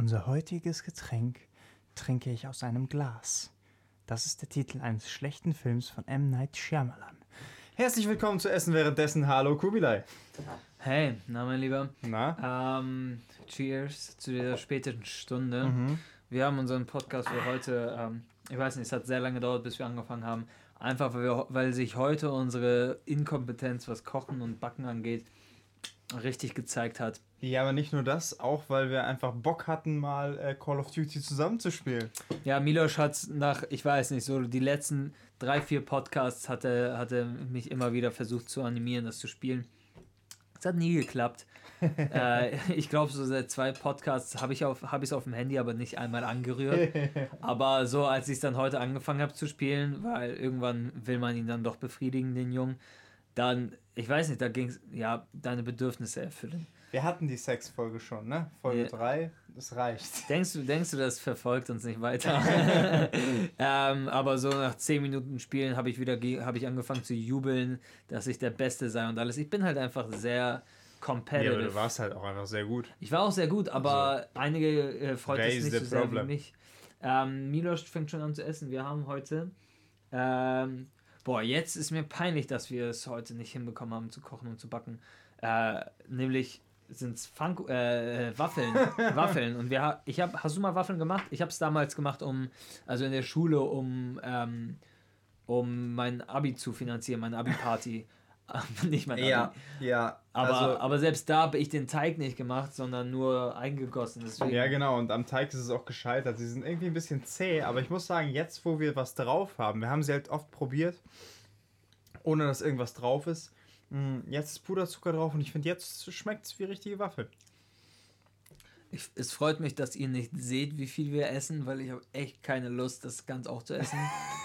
Unser heutiges Getränk trinke ich aus einem Glas. Das ist der Titel eines schlechten Films von M. Night Shyamalan. Herzlich willkommen zu Essen währenddessen. Hallo Kubilai. Hey, na mein Lieber. Na? Ähm, cheers zu dieser späten Stunde. Wir haben unseren Podcast für heute, ähm, ich weiß nicht, es hat sehr lange gedauert, bis wir angefangen haben. Einfach, weil, wir, weil sich heute unsere Inkompetenz, was Kochen und Backen angeht, richtig gezeigt hat. Ja, aber nicht nur das, auch weil wir einfach Bock hatten, mal äh, Call of Duty zusammenzuspielen. Ja, Milos hat nach, ich weiß nicht, so die letzten drei, vier Podcasts hatte, hatte mich immer wieder versucht zu animieren, das zu spielen. Es hat nie geklappt. äh, ich glaube, so seit zwei Podcasts habe ich es auf, hab auf dem Handy, aber nicht einmal angerührt. aber so, als ich es dann heute angefangen habe zu spielen, weil irgendwann will man ihn dann doch befriedigen, den Jungen, dann, ich weiß nicht, da ging es, ja, deine Bedürfnisse erfüllen. Wir hatten die Sexfolge schon, ne? Folge Ja. 3, das reicht. Denkst du, denkst du, das verfolgt uns nicht weiter? ähm, aber so nach 10 Minuten Spielen habe ich wieder hab ich angefangen zu jubeln, dass ich der Beste sei und alles. Ich bin halt einfach sehr Ja, aber competitive. du warst halt auch einfach sehr gut. ich war auch sehr gut, aber einige äh, freut es is nicht so sehr problem. wie mich. Ähm, Milos fängt schon an zu essen. Wir haben heute. Ähm, boah, jetzt ist mir peinlich, dass wir es heute nicht hinbekommen haben zu kochen und zu backen. Äh, nämlich sind es äh, Waffeln. Waffeln. Und wir, ha- ich hab, hast du mal Waffeln gemacht? Ich habe es damals gemacht, um, also in der Schule, um, ähm, um mein Abi zu finanzieren, meine Abi-Party. nicht mein Abi. Ja, ja. Aber, also, aber selbst da habe ich den Teig nicht gemacht, sondern nur eingegossen. Deswegen, ja, genau. Und am Teig ist es auch gescheitert. Sie sind irgendwie ein bisschen zäh, aber ich muss sagen, jetzt, wo wir was drauf haben, wir haben sie halt oft probiert, ohne dass irgendwas drauf ist. Mm, Jetzt ist Puderzucker drauf und ich finde, jetzt schmeckt es wie richtige Waffel. Ich, es freut mich, dass ihr nicht seht, wie viel wir essen, weil ich habe echt keine Lust, das ganz auch zu essen.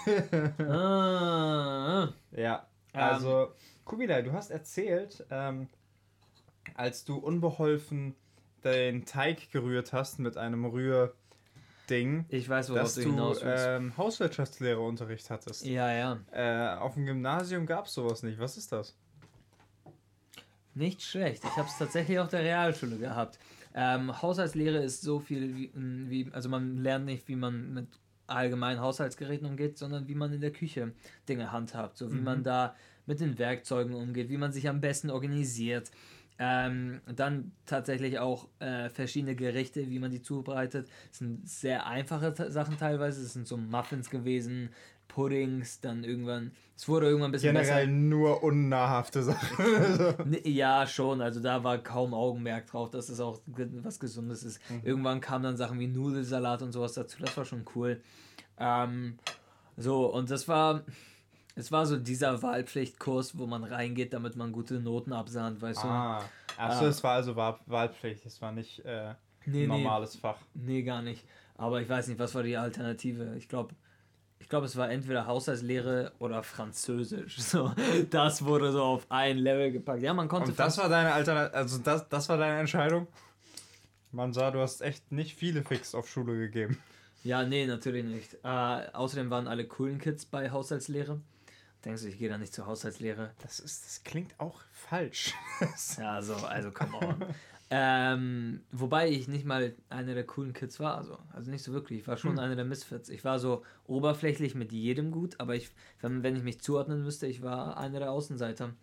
ah, Ja, Ähm. Kubilai, du hast erzählt, ähm, als du unbeholfen den Teig gerührt hast mit einem Rührding, ich weiß, worauf dass du hinaus willst. ähm, Hauswirtschaftslehreunterricht hattest. ja, ja. Äh, auf dem Gymnasium gab es sowas nicht. Was ist das? Nicht schlecht. Ich habe es tatsächlich auf der Realschule gehabt. Ähm, Haushaltslehre ist so viel wie, wie, also man lernt nicht, wie man mit allgemeinen Haushaltsgeräten umgeht, sondern wie man in der Küche Dinge handhabt, so wie man da mit den Werkzeugen umgeht, wie man sich am besten organisiert. Ähm, dann tatsächlich auch äh, verschiedene Gerichte, wie man die zubereitet. Es sind sehr einfache Ta- Sachen teilweise. Es sind so Muffins gewesen, Puddings, dann irgendwann. Es wurde irgendwann ein bisschen besser. Generell nur unnahrhafte Sachen. Ne, Ja, schon. Also da war kaum Augenmerk drauf, dass es auch was Gesundes ist. Irgendwann kamen dann Sachen wie Nudelsalat und sowas dazu. Das war schon cool. Ähm, so, und das war. Es war so dieser Wahlpflichtkurs, wo man reingeht, damit man gute Noten absahnt, weißt ah. Achso, Ah. es war also Wahl Wahlpflicht. Es war nicht äh, Nee, nee. normales Fach. du? Nee, gar nicht. Aber ich weiß nicht, was war die Alternative? Ich glaube, ich glaube, es war entweder Haushaltslehre oder Französisch. So, das wurde so auf ein Level gepackt. Ja, man konnte Und das war deine Alternative, also das, das war deine Entscheidung? Man sah, du hast echt nicht viele Fix auf Schule gegeben. Ja, nee, natürlich nicht. Äh, außerdem waren alle coolen Kids bei Haushaltslehre. Denkst du, ich gehe da nicht zur Haushaltslehre? Das ist, das klingt auch falsch. Ja, so, also come on. ähm, wobei ich nicht mal einer der coolen Kids war, also, also nicht so wirklich. Ich war schon einer der Misfits. Ich war so oberflächlich mit jedem gut, aber ich, wenn, wenn ich mich zuordnen müsste, ich war einer der Außenseiter.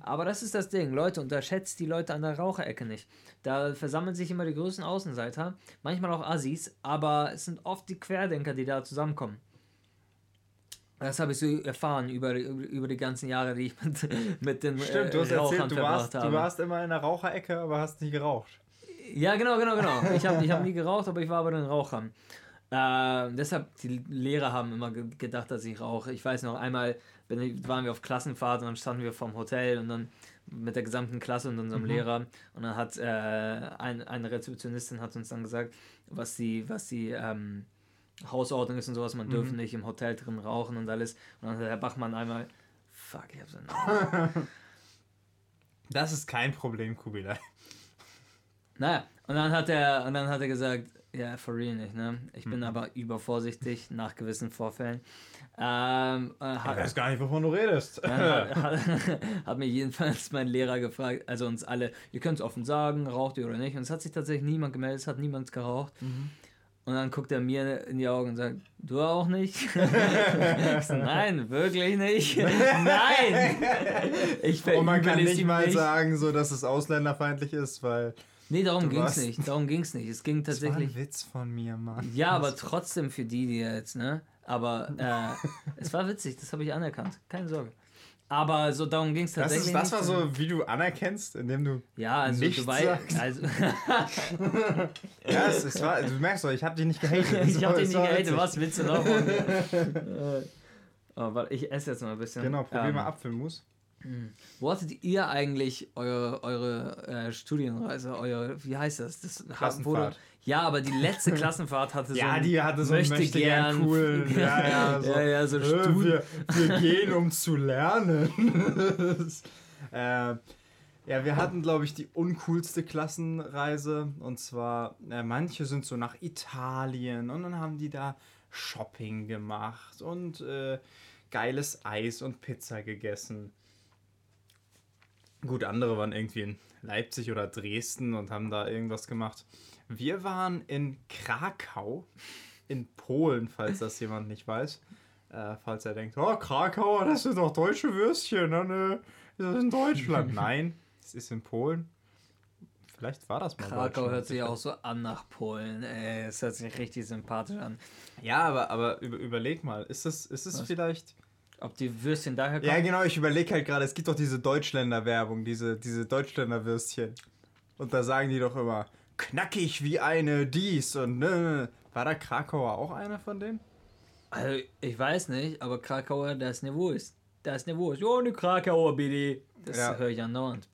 Aber das ist das Ding, Leute, unterschätzt die Leute an der Raucherecke nicht. Da versammeln sich immer die größten Außenseiter, manchmal auch Assis, aber es sind oft die Querdenker, die da zusammenkommen. Das habe ich so erfahren über, über, die ganzen Jahre, die ich mit, mit den Stimmt, du hast äh, Rauchern erzählt, du warst, habe. du warst immer in der Raucherecke, aber hast nicht geraucht. Ja, genau, genau, genau. Ich habe ich hab nie geraucht, aber ich war bei den Rauchern. Äh, deshalb, die Lehrer haben immer ge gedacht, dass ich rauche. Ich weiß noch, einmal ich, waren wir auf Klassenfahrt und dann standen wir vorm Hotel und dann mit der gesamten Klasse und unserem Lehrer und dann hat äh, ein, eine Rezeptionistin hat uns dann gesagt, was die, was die ähm, Hausordnung ist und sowas, man dürfe nicht im Hotel drin rauchen und alles. Und dann hat Herr Bachmann einmal, fuck, ich hab seinen Namen. Das ist kein Problem, Kubilai. Naja, und dann hat er, und dann hat er gesagt, Ja, for real nicht, ne? Ich bin Mhm. aber übervorsichtig nach gewissen Vorfällen. Ähm, äh, Ich hat, weiß gar nicht, wovon du redest. Hat, hat, hat mir jedenfalls mein Lehrer gefragt, also uns alle, ihr könnt es offen sagen, raucht ihr oder nicht. Und es hat sich tatsächlich niemand gemeldet, es hat niemand geraucht. Mhm. Und dann guckt er mir in die Augen und sagt, du auch nicht? ich so, nein, wirklich nicht. nein! Ich Und man kann nicht mal sagen, so, dass es ausländerfeindlich ist, weil. Nee, darum ging es nicht. Darum ging es nicht. Es ging Das war tatsächlich. ein Witz von mir, Mann. Ja, aber trotzdem für die, die jetzt, ne? Aber äh, es war witzig, das habe ich anerkannt. Keine Sorge. Aber so darum ging es Das, tatsächlich. ist, das war so, wie du anerkennst, indem du. Ja, also nichts du weißt. Also, Ja, es, es war, du merkst doch, ich hab dich nicht gehatet. ich hab dich nicht gehatet, was willst du noch? Äh, oh, warte, ich esse jetzt mal ein bisschen. Genau, probier Ähm, mal Apfelmus. Wo hattet ihr eigentlich eure, eure äh, Studienreise, euer, wie heißt das? das Klassenfahrt. wurde- ja, aber die letzte Klassenfahrt hatte so Ja, die hatte so möchte möchte gern gern- coolen. Ja, ja, so. ja, ja, so Äh, wir, wir gehen, um zu lernen. äh, ja, wir hatten, glaube ich, die uncoolste Klassenreise. Und zwar, äh, manche sind so nach Italien und dann haben die da Shopping gemacht und äh, geiles Eis und Pizza gegessen. Gut, andere waren irgendwie in Leipzig oder Dresden und haben da irgendwas gemacht. Wir waren in Krakau, in Polen, falls das jemand nicht weiß. Äh, falls er denkt, oh, Krakau, das sind doch deutsche Würstchen, ne? ne? Das ist in Deutschland. Nein, es ist in Polen. Vielleicht war das mal Krakau hört sich auch so an nach Polen. Ey, es hört sich richtig sympathisch an. Ja, aber, aber über, überleg mal, ist es, ist es Was? vielleicht... Ob die Würstchen daher kommen? Ja, genau, ich überlege halt gerade, es gibt doch diese Deutschländer-Werbung, diese, diese Deutschländer-Würstchen. Und da sagen die doch immer, knackig wie eine dies und ne. War da Krakauer auch einer von denen? Also, ich weiß nicht, aber Krakauer, das Niveau ist. Das Niveau ist. Oh, eine Krakauer, bitte. Das Ja. höre ich andauernd.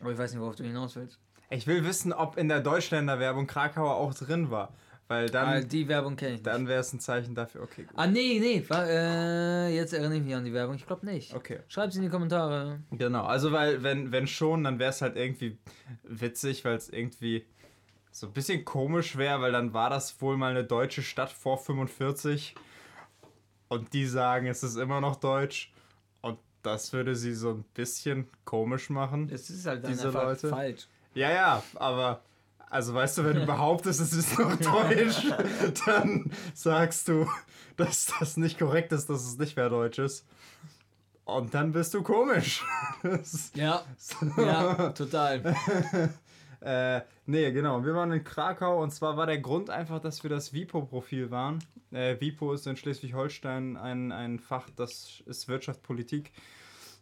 Aber ich weiß nicht, worauf du hinaus willst. Ich will wissen, ob in der Deutschländer-Werbung Krakauer auch drin war. Weil dann, ah, die Werbung kenne ich nicht. dann wäre es ein Zeichen dafür, okay, gut. Ah, nee, nee. Äh, jetzt erinnere ich mich an die Werbung. Ich glaube nicht. Okay. Schreib's in die Kommentare. Genau, also weil, wenn, wenn schon, dann wäre es halt irgendwie witzig, weil es irgendwie so ein bisschen komisch wäre, weil dann war das wohl mal eine deutsche Stadt vor 45 und die sagen, es ist immer noch deutsch und das würde sie so ein bisschen komisch machen. Es ist halt dann Diese Leute? falsch. Ja, ja, aber also weißt du, wenn du behauptest, es ist noch deutsch, dann sagst du, dass das nicht korrekt ist, dass es nicht mehr deutsch ist. Und dann bist du komisch. Ja, ja, total. Äh, nee, genau. Wir waren in Krakau und zwar war der Grund einfach, dass wir das WIPO-Profil waren. Äh, WIPO ist in Schleswig-Holstein ein, ein Fach, das ist Wirtschaft, Politik.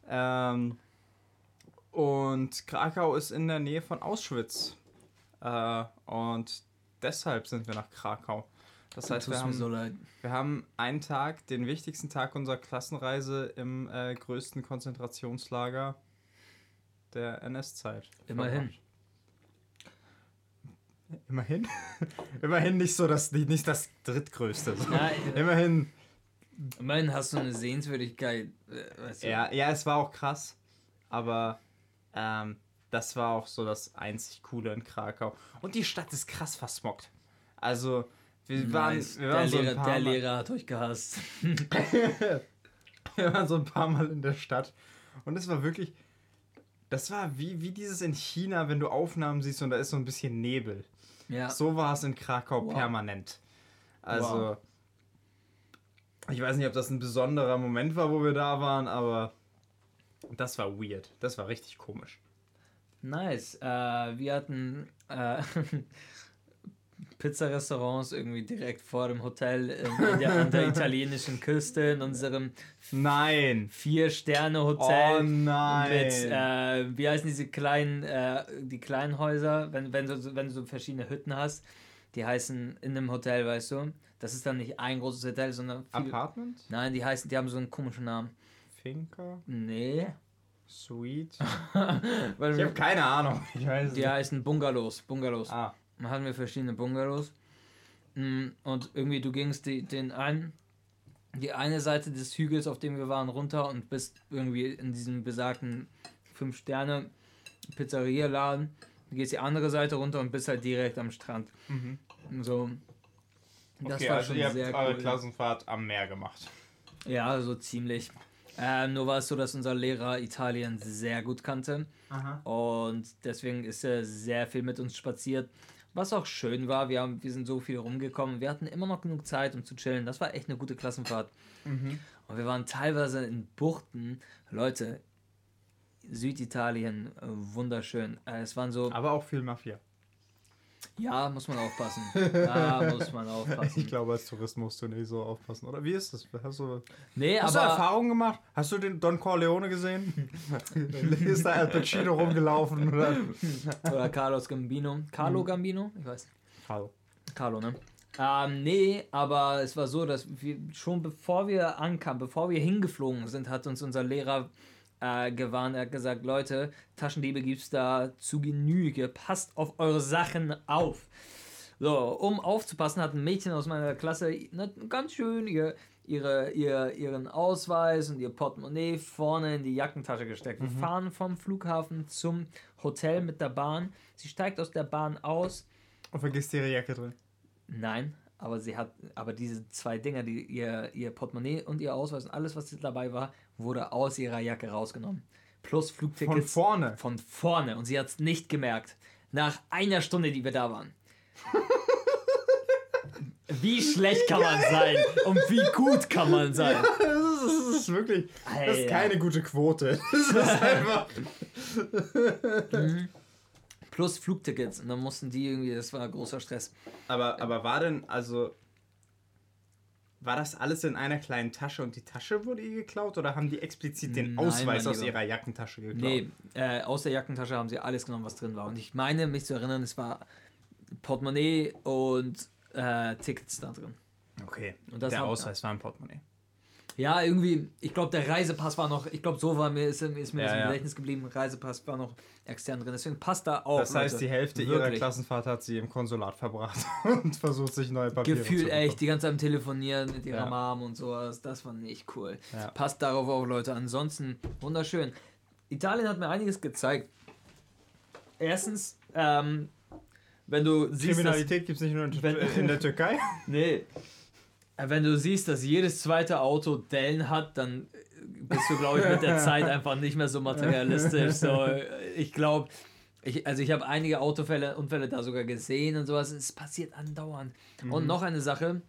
Ähm, und Krakau ist in der Nähe von Auschwitz. Äh, und deshalb sind wir nach Krakau. Das heißt, wir haben, so wir haben einen Tag, den wichtigsten Tag unserer Klassenreise im äh, größten Konzentrationslager der NS-Zeit. Immerhin. Immerhin? Immerhin nicht so das, nicht das drittgrößte. So. Ja, Immerhin, immerhin hast du eine Sehenswürdigkeit. äh, Weißt du. ja, ja, es war auch krass, aber ähm, das war auch so das einzig Coole in Krakau. Und die Stadt ist krass versmockt. Also, wir waren, Nice. wir der, waren so ein Lehrer, paar der Mal, Lehrer hat euch gehasst. wir waren so ein paar Mal in der Stadt und es war wirklich, das war wie, wie dieses in China, wenn du Aufnahmen siehst und da ist so ein bisschen Nebel. Ja. So war es in Krakau Wow. permanent. Also, Wow. ich weiß nicht, ob das ein besonderer Moment war, wo wir da waren, aber das war weird. Das war richtig komisch. Nice. Äh, wir hatten äh, Pizzarestaurants irgendwie direkt vor dem Hotel in, der, an der italienischen Küste in unserem Nein! Vier-Sterne-Hotel. Oh nein! Mit, äh, wie heißen diese kleinen, äh, die kleinen Häuser, wenn, wenn, du, so- wenn du so verschiedene Hütten hast, die heißen in einem Hotel, weißt du? Das ist dann nicht ein großes Hotel, sondern viel, Apartment? Nein, die heißen, die haben so einen komischen Namen. Finca? Nee. Suite? Weil Ich habe keine Ahnung. Ich weiß es die nicht. heißen Bungalows. Bungalows. Ah, Dann hatten wir verschiedene Bungalows. Mm, Und irgendwie du gingst die, den einen, die eine Seite des Hügels, auf dem wir waren, runter und bist irgendwie in diesem besagten 5-Sterne-Pizzeria-Laden. du gehst die andere Seite runter und bist halt direkt am Strand. So. Das okay, war also schon ihr habt sehr eure cool. Klassenfahrt am Meer gemacht. Ja, so ziemlich. Ähm, nur war es so, dass unser Lehrer Italien sehr gut kannte. Aha. Und deswegen ist er sehr viel mit uns spaziert. Was auch schön war, wir, haben, wir sind so viel rumgekommen. Wir hatten immer noch genug Zeit, um zu chillen. Das war echt eine gute Klassenfahrt. Und wir waren teilweise in Buchten. Leute, Süditalien, äh, wunderschön. Äh, es waren so, Aber auch viel Mafia. Ja, muss man aufpassen. Da muss man Ich aufpassen. glaube, als Tourist musst du nicht so aufpassen. Oder wie ist das? Hast du, Nee, hast du aber Erfahrungen gemacht? Hast du den Don Corleone gesehen? ist da Al Pacino rumgelaufen? Oder? oder Carlos Gambino. Carlo Gambino? Ich weiß nicht. Hallo. Carlo, ne? Ähm, nee, aber es war so, dass wir schon bevor wir ankamen, bevor wir hingeflogen sind, hat uns unser Lehrer äh, gewarnt. Er hat gesagt, Leute, Taschendiebe gibt's da zu Genüge. Passt auf eure Sachen auf. So, um aufzupassen, hat ein Mädchen aus meiner Klasse ne, ganz schön ihr, ihre, ihr, ihren Ausweis und ihr Portemonnaie vorne in die Jackentasche gesteckt. Wir fahren vom Flughafen zum Hotel mit der Bahn. Sie steigt aus der Bahn aus. Und vergisst ihre Jacke drin. Nein, aber sie hat, aber diese zwei Dinger, die ihr, ihr Portemonnaie und ihr Ausweis und alles, was dabei war, wurde aus ihrer Jacke rausgenommen. Plus Von Flugtickets vorne. von vorne und sie hat es nicht gemerkt. Nach einer Stunde, die wir da waren. Wie schlecht kann man sein und wie gut kann man sein? Das ist, das ist wirklich. Das ist Alter. keine gute Quote. Das ist einfach. Plus Flugtickets und dann mussten die irgendwie, das war großer Stress. Aber, aber war denn, also. War das alles in einer kleinen Tasche und die Tasche wurde ihr geklaut? Oder haben die explizit den Nein, Ausweis aus ihrer Jackentasche geklaut? Nee, äh, aus der Jackentasche haben sie alles genommen, was drin war. Und ich meine, mich zu erinnern, es war Portemonnaie und äh, Tickets da drin. Okay. Und das der Ausweis war ein Portemonnaie. Ja, irgendwie, ich glaube, der Reisepass war noch, ich glaube, so war mir, ist, ist mir Ja, das im ja. Gedächtnis geblieben. Reisepass war noch extern drin. Deswegen passt da auch. Das heißt, Leute. die Hälfte ihrer Wirklich. Klassenfahrt hat sie im Konsulat verbracht und versucht, sich neue Papiere Gefühlt zu bekommen. echt, die ganze Zeit am Telefonieren mit ihrer Ja. Mom und sowas. Das war nicht cool. Ja. Passt darauf auf, Leute. Ansonsten wunderschön. Italien hat mir einiges gezeigt. Erstens, ähm, wenn du siehst, Kriminalität gibt es nicht nur in, in der Türkei. nee, wenn du siehst, dass jedes zweite Auto Dellen hat, dann äh, bist du, glaube ich, mit der Zeit einfach nicht mehr so materialistisch. So, äh, ich glaube, ich, also ich habe einige Autofälle, Unfälle da sogar gesehen und sowas. Es passiert andauernd. Und noch eine Sache,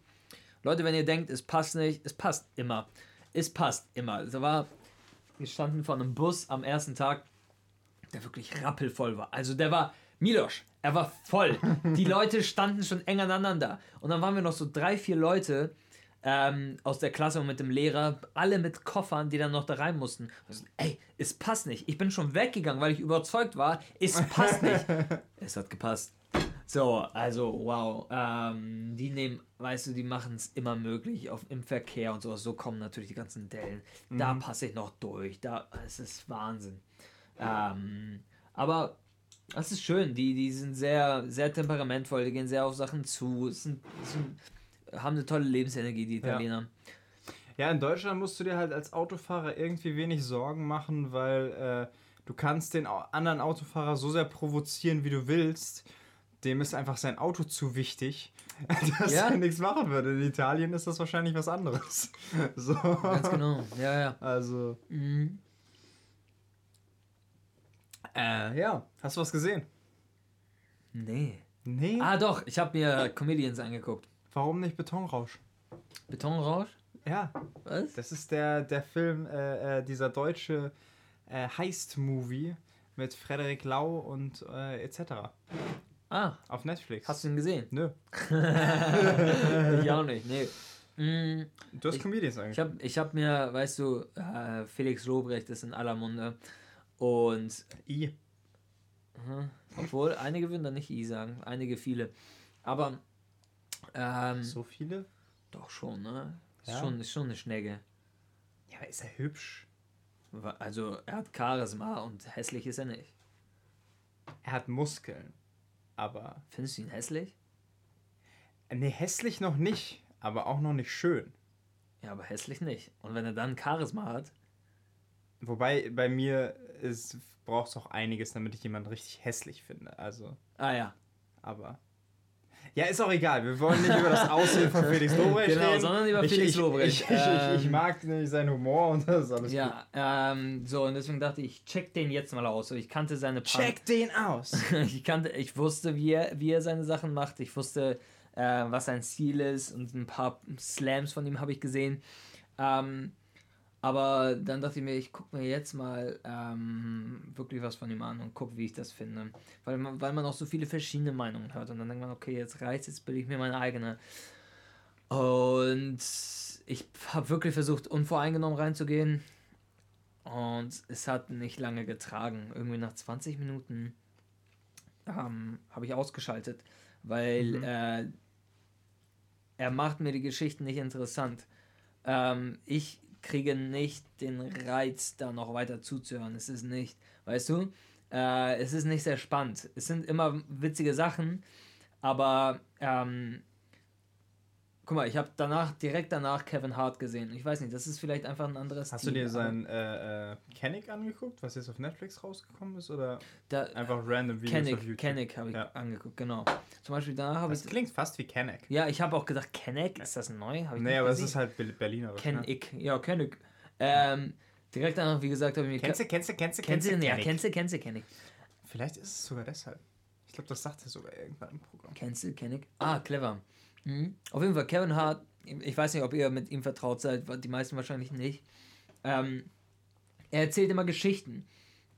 Leute, wenn ihr denkt, es passt nicht, es passt immer. Es passt immer. Da war, wir standen vor einem Bus am ersten Tag, der wirklich rappelvoll war. Also der war, Milosch, er war voll. Die Leute standen schon eng aneinander. Und dann waren wir noch so drei, vier Leute ähm, aus der Klasse und mit dem Lehrer, alle mit Koffern, die dann noch da rein mussten. So, ey, es passt nicht. Ich bin schon weggegangen, weil ich überzeugt war, es passt nicht. es hat gepasst. So, also wow. Ähm, die nehmen, weißt du, die machen es immer möglich auf, im Verkehr und sowas. So kommen natürlich die ganzen Dellen. Da passe ich noch durch. Da, es ist Wahnsinn. Ähm, aber das ist schön. Die, die sind sehr, sehr temperamentvoll. Die gehen sehr auf Sachen zu. Sind, sind, haben eine tolle Lebensenergie, die Ja. Italiener. Ja, in Deutschland musst du dir halt als Autofahrer irgendwie wenig Sorgen machen, weil äh, du kannst den anderen Autofahrer so sehr provozieren, wie du willst. Dem ist einfach sein Auto zu wichtig, dass Ja. er nichts machen würde. In Italien ist das wahrscheinlich was anderes. So. Ganz genau. Ja, ja. Also, Mhm. Äh, ja. Hast du was gesehen? Nee. Nee. Ah, doch. Ich habe mir Comedians angeguckt. Warum nicht Betonrausch? Betonrausch? Ja, Was? das ist der, der Film, äh, äh, dieser deutsche äh, Heist-Movie mit Frederik Lau und äh, etc. Ah, Auf Netflix. hast du ihn gesehen? Nö. ich auch nicht. Nee. Mm, Du hast Ich- Comedians Ich angeschaut. habe ich hab mir, weißt du, äh, Felix Lobrecht ist in aller Munde. Und I. Mhm. Obwohl, einige würden da nicht I sagen, einige viele. Aber ähm, So viele? doch schon, ne? Ist, Ja. schon, ist schon eine Schnecke. Ja, aber ist er hübsch? Also er hat Charisma und hässlich ist er nicht. Er hat Muskeln. Aber. Findest du ihn hässlich? Ne, hässlich noch nicht, aber auch noch nicht schön. Ja, aber hässlich nicht. Und wenn er dann Charisma hat, Wobei bei mir braucht es auch einiges, damit ich jemanden richtig hässlich finde. Also. Ah ja. Aber. Ja, ist auch egal. Wir wollen nicht über das Aussehen von Felix Lobrecht genau, reden. sondern über ich, Felix Lobrecht. Ich, ich, ähm, ich, mag nämlich seinen Humor und das ist alles Ja, ähm, so und deswegen dachte ich, check den jetzt mal aus. Ich kannte seine Pan Check den aus! ich kannte, ich wusste, wie er, wie er seine Sachen macht. Ich wusste, äh, was sein Stil ist und ein paar Slams von ihm habe ich gesehen. Ähm, aber dann dachte ich mir, ich gucke mir jetzt mal ähm, wirklich was von ihm an und gucke, wie ich das finde. Weil man, weil man auch so viele verschiedene Meinungen hört. Und dann denkt man, okay, jetzt reizt, jetzt bilde ich mir meine eigene. Und ich habe wirklich versucht, unvoreingenommen reinzugehen. Und es hat nicht lange getragen. Irgendwie nach 20 Minuten ähm, habe ich ausgeschaltet, weil mhm. äh, er macht mir die Geschichten nicht interessant. Ähm, ich kriege nicht den Reiz, da noch weiter zuzuhören. Es ist nicht, weißt du, äh, es ist nicht sehr spannend. Es sind immer witzige Sachen, aber ähm, guck mal, ich habe danach, direkt danach Kevin Hart gesehen. Ich weiß nicht, das ist vielleicht einfach ein anderes Hast Team, du dir sein äh, äh, Kennick angeguckt, was jetzt auf Netflix rausgekommen ist? Oder da, einfach random Videos Kennick, auf YouTube? Kennick habe ich ja. angeguckt, genau. Zum Beispiel danach habe ich... Das klingt fast wie Kennick. Ja, ich habe auch gedacht, Kennick, ist das neu? Hab ich nee, aber es ist halt Berliner. Kennick, ne? ja, Kennick. Ähm, direkt danach, wie gesagt, habe ich mir... Kennst du, kennst du, kennst du, kennst du, ja, kennst du, kennst du, Kennick. Vielleicht ist es sogar deshalb. Ich glaube, das sagt er sogar irgendwann im Programm. Kennst du, Kennick? Ah, clever. Mhm. Auf jeden Fall, Kevin Hart ich weiß nicht, ob ihr mit ihm vertraut seid, die meisten wahrscheinlich nicht. Ähm, er erzählt immer Geschichten.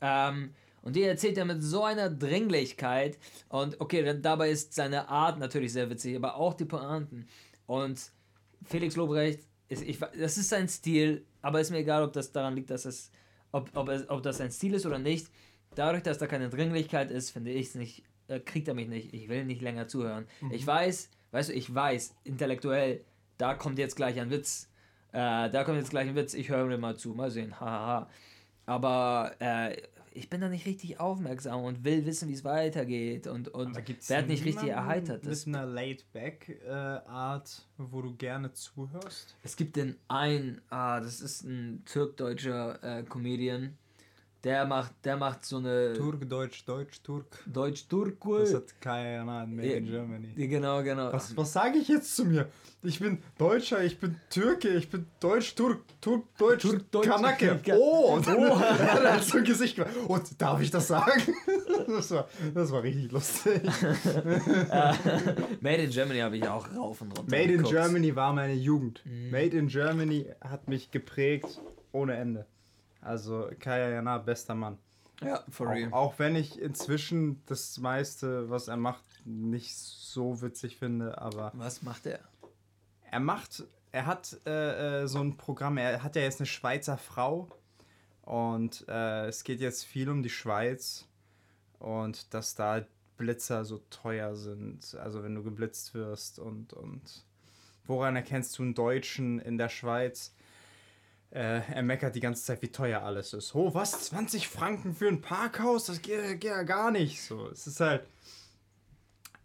Ähm, und die erzählt er mit so einer Dringlichkeit. Und okay, dabei ist seine Art natürlich sehr witzig, aber auch die Pointen. Und Felix Lobrecht, ist, ich, das ist sein Stil, aber ist mir egal, ob das daran liegt, dass es, ob, ob, es, ob das sein Stil ist oder nicht. Dadurch, dass da keine Dringlichkeit ist, finde ich es nicht, äh, kriegt er mich nicht. Ich will nicht länger zuhören. Mhm. Ich weiß, weißt du, ich weiß, intellektuell da kommt jetzt gleich ein Witz. Äh, da kommt jetzt gleich ein Witz, ich höre mir mal zu, mal sehen, hahaha. Aber äh, ich bin da nicht richtig aufmerksam und will wissen, wie es weitergeht und, und werde nicht richtig erheitert. Das mit einer Laid-Back-Art, äh, wo du gerne zuhörst? Es gibt den einen, ah, das ist ein türk-deutscher äh, Comedian, der macht, der macht so eine. Turk, Deutsch, Deutsch, Turk. Deutsch, Turk. Das hat keine Ahnung, Made in Germany. Genau, genau. Was, was sage ich jetzt zu mir? Ich bin Deutscher, ich bin Türke, ich bin Deutsch, Turk, Turk, Deutsch, Turk, Deutsch Kanake. Oh, und oh. hat er so ein Gesicht gemacht. Und darf ich das sagen? Das war, das war richtig lustig. Made in Germany habe ich auch rauf und runter. Made in Germany war meine Jugend. Mhm. Made in Germany hat mich geprägt ohne Ende. Also Kaya Jana, bester Mann. Ja, for real. Auch, auch wenn ich inzwischen das meiste, was er macht, nicht so witzig finde, aber. Was macht er? Er macht, er hat äh, äh, so ein Programm, er hat ja jetzt eine Schweizer Frau und äh, es geht jetzt viel um die Schweiz und dass da Blitzer so teuer sind, also wenn du geblitzt wirst und, und woran erkennst du einen Deutschen in der Schweiz? Äh, er meckert die ganze Zeit, wie teuer alles ist. Oh, was? 20 Franken für ein Parkhaus? Das geht, geht ja gar nicht. So, es ist halt.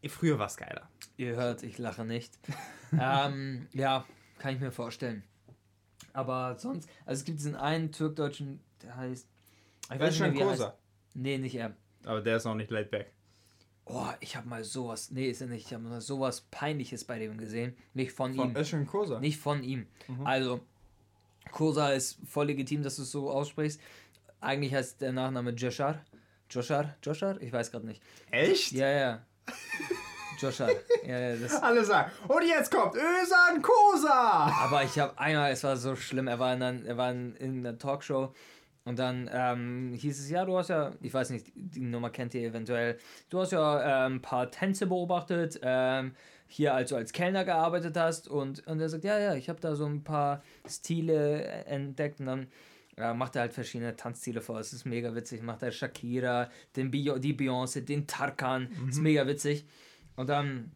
Früher war es geiler. Ihr hört, ich lache nicht. ähm, ja, kann ich mir vorstellen. Aber sonst, also es gibt diesen einen türkdeutschen, der heißt. Ich weiß schon Kosa. Nee, nicht er. Aber der ist noch nicht laid back. Oh, ich habe mal sowas. Nee, ist er nicht. Ich habe mal sowas Peinliches bei dem gesehen. Nicht von, von ihm. Özcan Kosa. Nicht von ihm. Mhm. Also, Kosa ist voll legitim, dass du es so aussprichst. Eigentlich heißt der Nachname Joshar. Joshar? Joshar? Ich weiß gerade nicht. Echt? Ja, ja. Joshar. Ja, ja, das Alle sagen, und jetzt kommt Ösan Kosa! Aber ich habe einmal, es war so schlimm, er war in, einer, er war in, in einer Talkshow und dann ähm, hieß es, ja, du hast ja, ich weiß nicht, die Nummer kennt ihr eventuell, du hast ja ähm, ein paar Tänze beobachtet, ähm, hier also als Kellner gearbeitet hast und, und er sagt, ja, ja, ich habe da so ein paar Stile entdeckt und dann äh, macht er halt verschiedene Tanzstile vor. Es ist mega witzig. Macht er Shakira, den Bio, die Beyoncé, den Tarkan. Mhm. Ist mega witzig. Und dann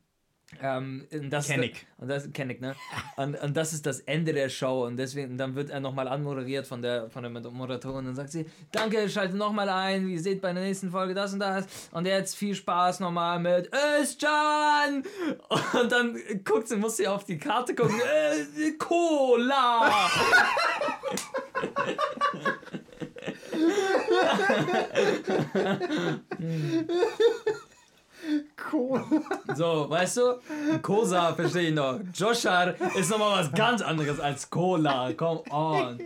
ähm, das kenn ich. Und das kenn ich, ne? Und, und das ist das Ende der Show und deswegen dann wird er nochmal anmoderiert von der von der Moderatorin und dann sagt sie, danke, schalte nochmal ein, wie ihr seht bei der nächsten Folge das und das und jetzt viel Spaß nochmal mit Özcan und dann guckt sie, muss sie auf die Karte gucken, äh, Cola! Cool. So, weißt du? Kosa verstehe ich noch. Joshar ist nochmal was ganz anderes als Cola. Come on.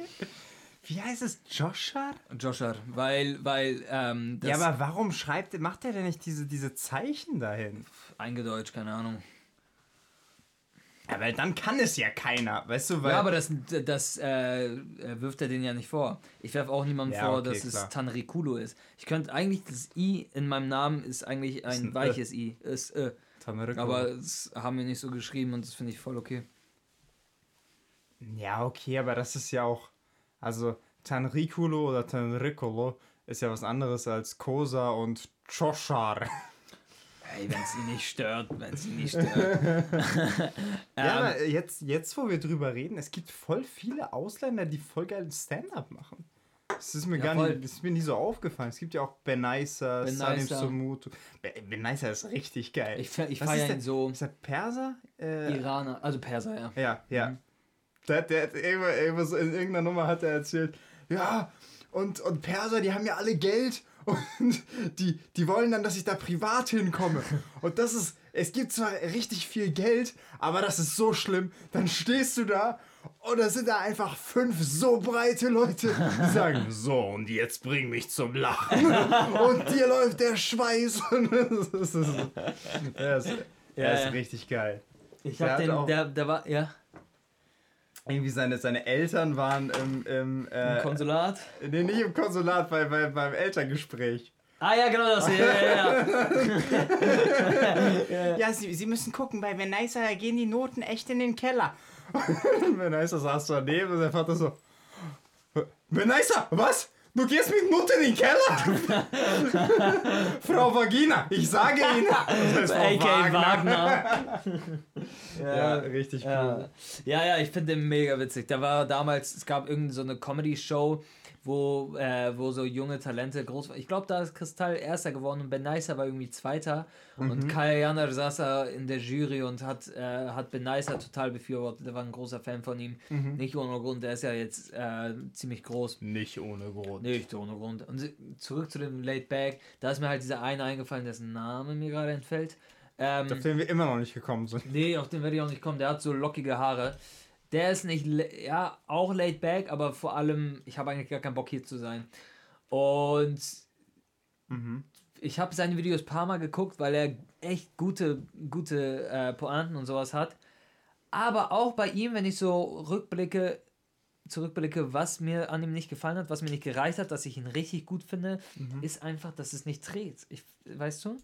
Wie heißt es? Joshar? Joshar, weil, weil, ähm, das Ja, aber warum schreibt, macht er denn nicht diese, diese Zeichen dahin? eingedeutscht, keine Ahnung. Ja, weil dann kann es ja keiner, weißt du, weil. Ja, aber das, das äh, wirft er denen ja nicht vor. Ich werfe auch niemandem Ja, vor, okay, dass es klar. Tanrikulo ist. Ich könnte eigentlich, das I in meinem Namen ist eigentlich ein, ein Ö. weiches I. Ist, äh, Tamariko. aber das haben wir nicht so geschrieben und das finde ich voll okay. Ja, okay, aber das ist ja auch. Also, Tanrikulo oder Tanrikolo ist ja was anderes als Kosa und Joshar. Hey, wenn es ihn nicht stört, wenn es ihn nicht stört. Ja, Ähm, jetzt, jetzt, wo wir drüber reden, es gibt voll viele Ausländer, die voll geilen Stand-up machen. Das ist mir Ja, gar voll. nicht, das ist mir nie so aufgefallen. Es gibt ja auch Benaisa, Ben Salim. Sumutu. Be Benaisa ist richtig geil. Ich, ich feiere ihn der- so. Ist der Perser? Äh, Iraner, also Perser, ja. Ja, ja. Mhm. Der, der irgendwas in irgendeiner Nummer hat er erzählt, ja, und, und Perser, die haben ja alle Geld und die, die wollen dann, dass ich da privat hinkomme. Und das ist, es gibt zwar richtig viel Geld, aber das ist so schlimm. Dann stehst du da und da sind da einfach fünf so breite Leute, die sagen, so, und jetzt bring mich zum Lachen. Und dir läuft der Schweiß. Und das ist, der ist, Ja, ist ja. richtig geil. Ich hab den, auch- der, der war, ja, irgendwie seine, seine Eltern waren im, im, äh, im Konsulat. nee, nicht im Konsulat, bei, bei, beim Elterngespräch. Ah ja, genau das, ja, ja, ja. Ja, sie, sie müssen gucken, bei da gehen die Noten echt in den Keller. Venicer saß daneben und der Vater so, Venicer, was? Du gehst mit Noten in den Keller? Frau Vagina, ich sage Ihnen. Das heißt Frau A.K. Wagner. Ja, richtig cool. Ja, ja, ja ich finde den mega witzig. Da war damals, es gab irgendeine so eine Comedy-Show, wo, äh, wo so junge Talente groß waren. Ich glaube, da ist Kristall Erster geworden und Ben Nicer war irgendwie Zweiter. Mhm. Und Kaya Janner saß da in der Jury und hat, äh, hat Ben Nicer total befürwortet. Der war ein großer Fan von ihm. Mhm. Nicht ohne Grund, der ist ja jetzt äh, ziemlich groß. Nicht ohne Grund. Nicht ohne Grund. Und zurück zu dem Late Back, da ist mir halt dieser eine eingefallen, dessen Name mir gerade entfällt. Ähm, Auf den wir immer noch nicht gekommen sind. Nee, auf den werde ich auch nicht kommen. Der hat so lockige Haare. Der ist nicht, ja, auch laid back, aber vor allem, ich habe eigentlich gar keinen Bock hier zu sein. Und Mhm. ich habe seine Videos ein paar Mal geguckt, weil er echt gute, gute äh, Pointen und sowas hat. Aber auch bei ihm, wenn ich so rückblicke, zurückblicke, was mir an ihm nicht gefallen hat, was mir nicht gereicht hat, dass ich ihn richtig gut finde, ist einfach, dass es nicht dreht. Ich, weißt du?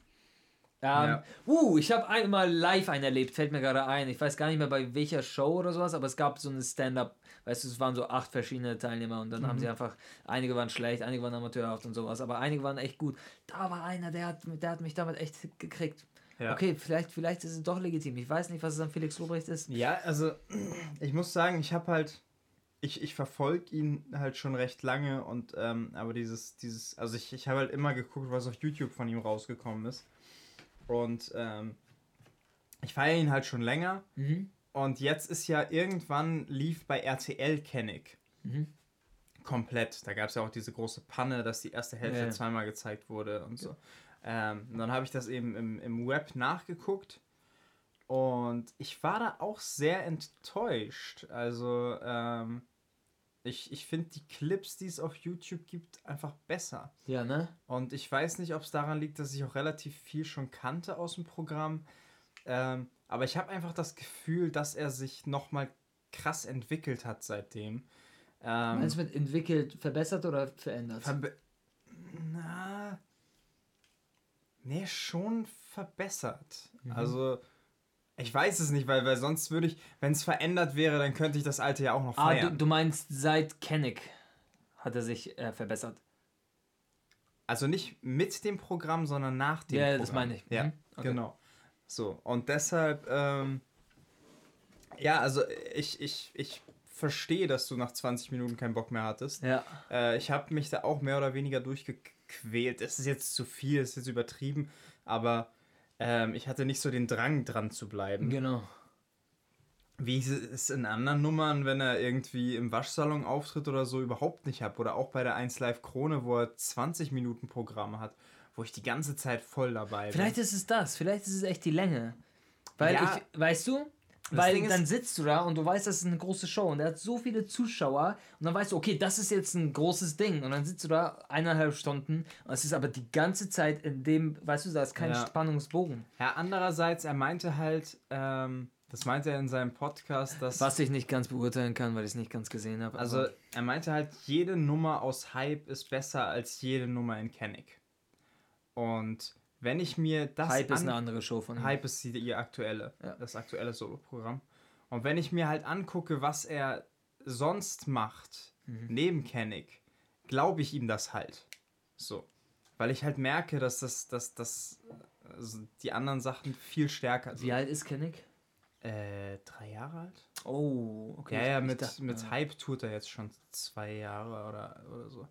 Ähm, Ja. Uh, ich habe einmal live einen erlebt, fällt mir gerade ein. Ich weiß gar nicht mehr bei welcher Show oder sowas, aber es gab so eine Stand-up, weißt du, es waren so acht verschiedene Teilnehmer und dann haben sie einfach, einige waren schlecht, einige waren amateurhaft und sowas, aber einige waren echt gut. Da war einer, der hat, der hat mich damit echt gekriegt. Ja. Okay, vielleicht, vielleicht ist es doch legitim. Ich weiß nicht, was es an Felix Lobrecht ist. Ja, also ich muss sagen, ich habe halt, ich, ich verfolge ihn halt schon recht lange und ähm, aber dieses, dieses, also ich, ich habe halt immer geguckt, was auf YouTube von ihm rausgekommen ist. Und ähm, ich feiere ihn halt schon länger. Mhm. Und jetzt ist ja irgendwann lief bei RTL Kennig. Mhm. Komplett. Da gab es ja auch diese große Panne, dass die erste Hälfte Ja, zweimal gezeigt wurde und so. Ähm, und dann habe ich das eben im, im Web nachgeguckt. Und ich war da auch sehr enttäuscht. Also, ähm, ich, ich finde die Clips, die es auf YouTube gibt, einfach besser. Ja, ne? Und ich weiß nicht, ob es daran liegt, dass ich auch relativ viel schon kannte aus dem Programm. Ähm, aber ich habe einfach das Gefühl, dass er sich nochmal krass entwickelt hat seitdem. Ähm, Meinst du mit entwickelt, verbessert oder verändert? verbe na, nee, schon verbessert. Mhm. Also, ich weiß es nicht, weil, weil sonst würde ich, wenn es verändert wäre, dann könnte ich das alte ja auch noch ah, du, feiern. du meinst seit Kennick hat er sich äh, verbessert. Also nicht mit dem Programm, sondern nach dem Ja, Programm. das meine ich. Ja, Mhm. Okay. genau. So, und deshalb, ähm, ja, also ich, ich, ich verstehe, dass du nach 20 Minuten keinen Bock mehr hattest. Ja. Äh, ich habe mich da auch mehr oder weniger durchgequält. Es ist jetzt zu viel, es ist jetzt übertrieben, aber ähm, ich hatte nicht so den Drang dran zu bleiben. Genau. wie ich es in anderen Nummern, wenn er irgendwie im Waschsalon auftritt oder so, überhaupt nicht habe. Oder auch bei der 1 Live Krone, wo er 20 Minuten Programm hat, wo ich die ganze Zeit voll dabei bin. Vielleicht ist es das, vielleicht ist es echt die Länge. Weil Ja. ich, weißt du, Das weil ist- dann sitzt du da und du weißt, das ist eine große Show und er hat so viele Zuschauer und dann weißt du, okay, das ist jetzt ein großes Ding und dann sitzt du da eineinhalb Stunden und es ist aber die ganze Zeit in dem, weißt du, da ist kein Ja. Spannungsbogen. Ja, andererseits, er meinte halt, ähm, das meinte er in seinem Podcast, dass. Was ich nicht ganz beurteilen kann, weil ich es nicht ganz gesehen habe. Also, er meinte halt, jede Nummer aus Hype ist besser als jede Nummer in Kennick. Und wenn ich mir das. Hype ist eine andere Show von ihm. Hype ist die, ihr aktuelle, Ja. das aktuelle Solo-Programm. Und wenn ich mir halt angucke, was er sonst macht, Mhm. neben Kennick, glaube ich ihm das halt. So. Weil ich halt merke, dass das, dass, dass also die anderen Sachen viel stärker sind. Wie alt ist Kennick? Äh, drei Jahre alt? Oh, okay. ja, ja, mit, dachte, mit äh, Hype tut er jetzt schon zwei Jahre oder, oder so.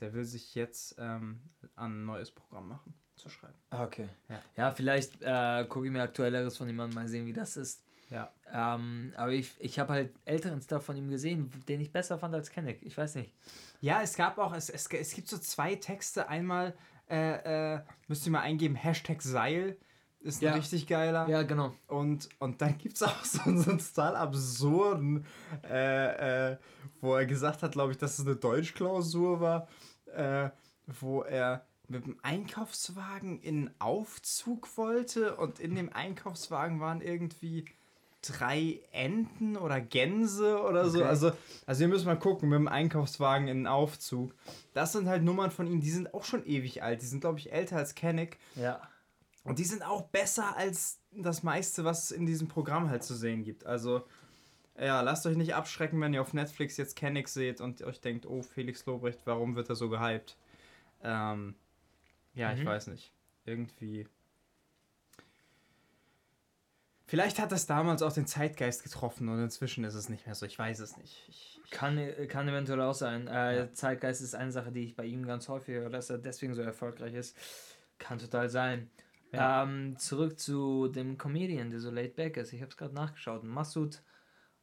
Der will sich jetzt ähm, an ein neues Programm machen, zu schreiben. Ah, Okay. Ja. Ja, vielleicht äh, gucke ich mir aktuelleres von jemandem mal sehen, wie das ist. Ja. Ähm, aber ich, ich habe halt älteren Stuff von ihm gesehen, den ich besser fand als Kennick. Ich weiß nicht. Ja, es gab auch, es, es, es gibt so zwei Texte. Einmal äh, äh, müsst ihr mal eingeben, Hashtag Seil. Ist ein Ja. richtig geiler. Ja, genau. Und, und dann gibt es auch so, einen- so einen total absurden, äh, äh, wo er gesagt hat, glaube ich, dass es eine Deutschklausur war, äh, wo er mit dem Einkaufswagen in einen Aufzug wollte und in dem Einkaufswagen waren irgendwie drei Enten oder Gänse oder so. Okay. Also, also ihr müsst mal gucken, mit dem Einkaufswagen in einen Aufzug. Das sind halt Nummern von ihm, die sind auch schon ewig alt. Die sind, glaube ich, älter als Kennick. Ja. Und die sind auch besser als das meiste, was es in diesem Programm halt zu sehen gibt. Also, ja, lasst euch nicht abschrecken, wenn ihr auf Netflix jetzt Kennick seht und euch denkt, oh, Felix Lobrecht, warum wird er so gehypt? Ähm, ja, ich Mhm. weiß nicht. Irgendwie. Vielleicht hat das damals auch den Zeitgeist getroffen und inzwischen ist es nicht mehr so. Ich weiß es nicht. Ich, Kann, kann eventuell auch sein. Äh, Ja. Zeitgeist ist eine Sache, die ich bei ihm ganz häufig höre, dass er deswegen so erfolgreich ist. Kann total sein. Ja. Ähm, zurück zu dem Comedian, der so laid back ist. Ich habe es gerade nachgeschaut. Massoud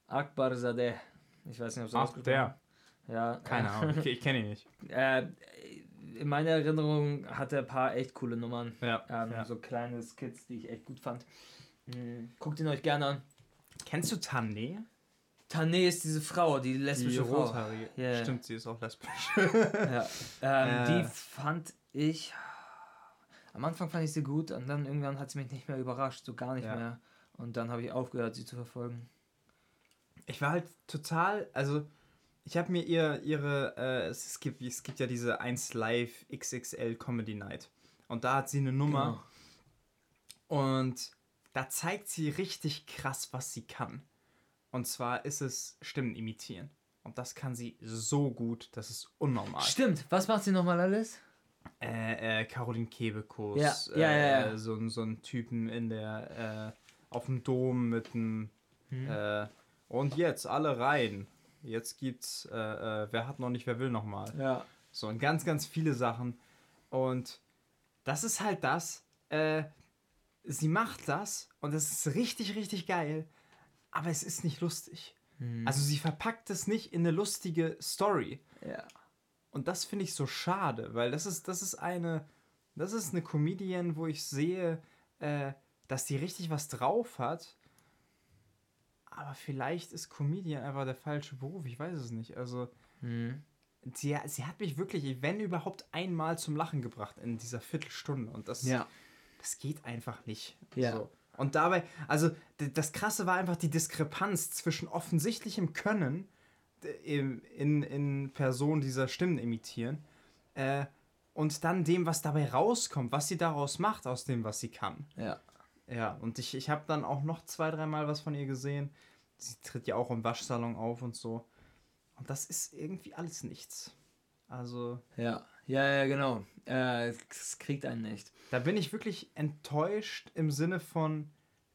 Akbarzadeh. Ich weiß nicht, ob es ausgesprochen der. Ja, Keine äh, Ahnung. Ich, ich kenne ihn nicht. Äh, in meiner Erinnerung hat er ein paar echt coole Nummern. Ja. Ähm, ja. So kleine Skits, die ich echt gut fand. Mhm. Guckt ihn euch gerne an. Kennst du Tané? Tané ist diese Frau, die Die lesbische Frau. rothaarige. Ja, ja. Stimmt, sie ist auch lesbisch. Ja. Ähm, Äh. Die fand ich. Am Anfang fand ich sie gut und dann irgendwann hat sie mich nicht mehr überrascht, so gar nicht Ja. mehr. Und dann habe ich aufgehört, sie zu verfolgen. ich war halt total, also ich habe mir ihr, ihre, äh, es, gibt, es gibt ja diese 1 Live XXL Comedy Night. Und da hat sie eine Nummer und da zeigt sie richtig krass, was sie kann. Und zwar ist es Stimmen imitieren. Und das kann sie so gut, das ist unnormal. Stimmt, was macht sie nochmal alles? Äh, äh, Caroline Kebekus, Ja, äh, ja, ja, ja. So, ein- so ein Typen in der, äh, auf dem Dom mit einem Hm. äh, und jetzt alle rein. Jetzt gibt's, äh, äh, wer hat noch nicht, wer will noch mal. Ja. So und ganz, ganz viele Sachen. Und das ist halt das. Äh, sie macht das und es ist richtig, richtig geil. Aber es ist nicht lustig. Hm. Also sie verpackt es nicht in eine lustige Story. ja. Und das finde ich so schade, weil das ist, das ist eine, das ist eine Comedian, wo ich sehe, äh, dass die richtig was drauf hat. Aber vielleicht ist Comedian einfach der falsche Beruf, ich weiß es nicht. Also, Hm. sie, sie hat mich wirklich, wenn überhaupt, einmal zum Lachen gebracht in dieser Viertelstunde. Und das, Ja. das geht einfach nicht. Ja. So. Und dabei, also das Krasse war einfach die Diskrepanz zwischen offensichtlichem Können im- in, in Personen dieser Stimmen imitieren äh, und dann dem, was dabei rauskommt, was sie daraus macht aus dem, was sie kann. Ja. Ja, und ich, ich habe dann auch noch zwei, dreimal was von ihr gesehen. Sie tritt ja auch im Waschsalon auf und so. Und das ist irgendwie alles nichts. Also, Ja. Ja, ja, genau. Äh, es kriegt einen nicht. Da bin ich wirklich enttäuscht im Sinne von,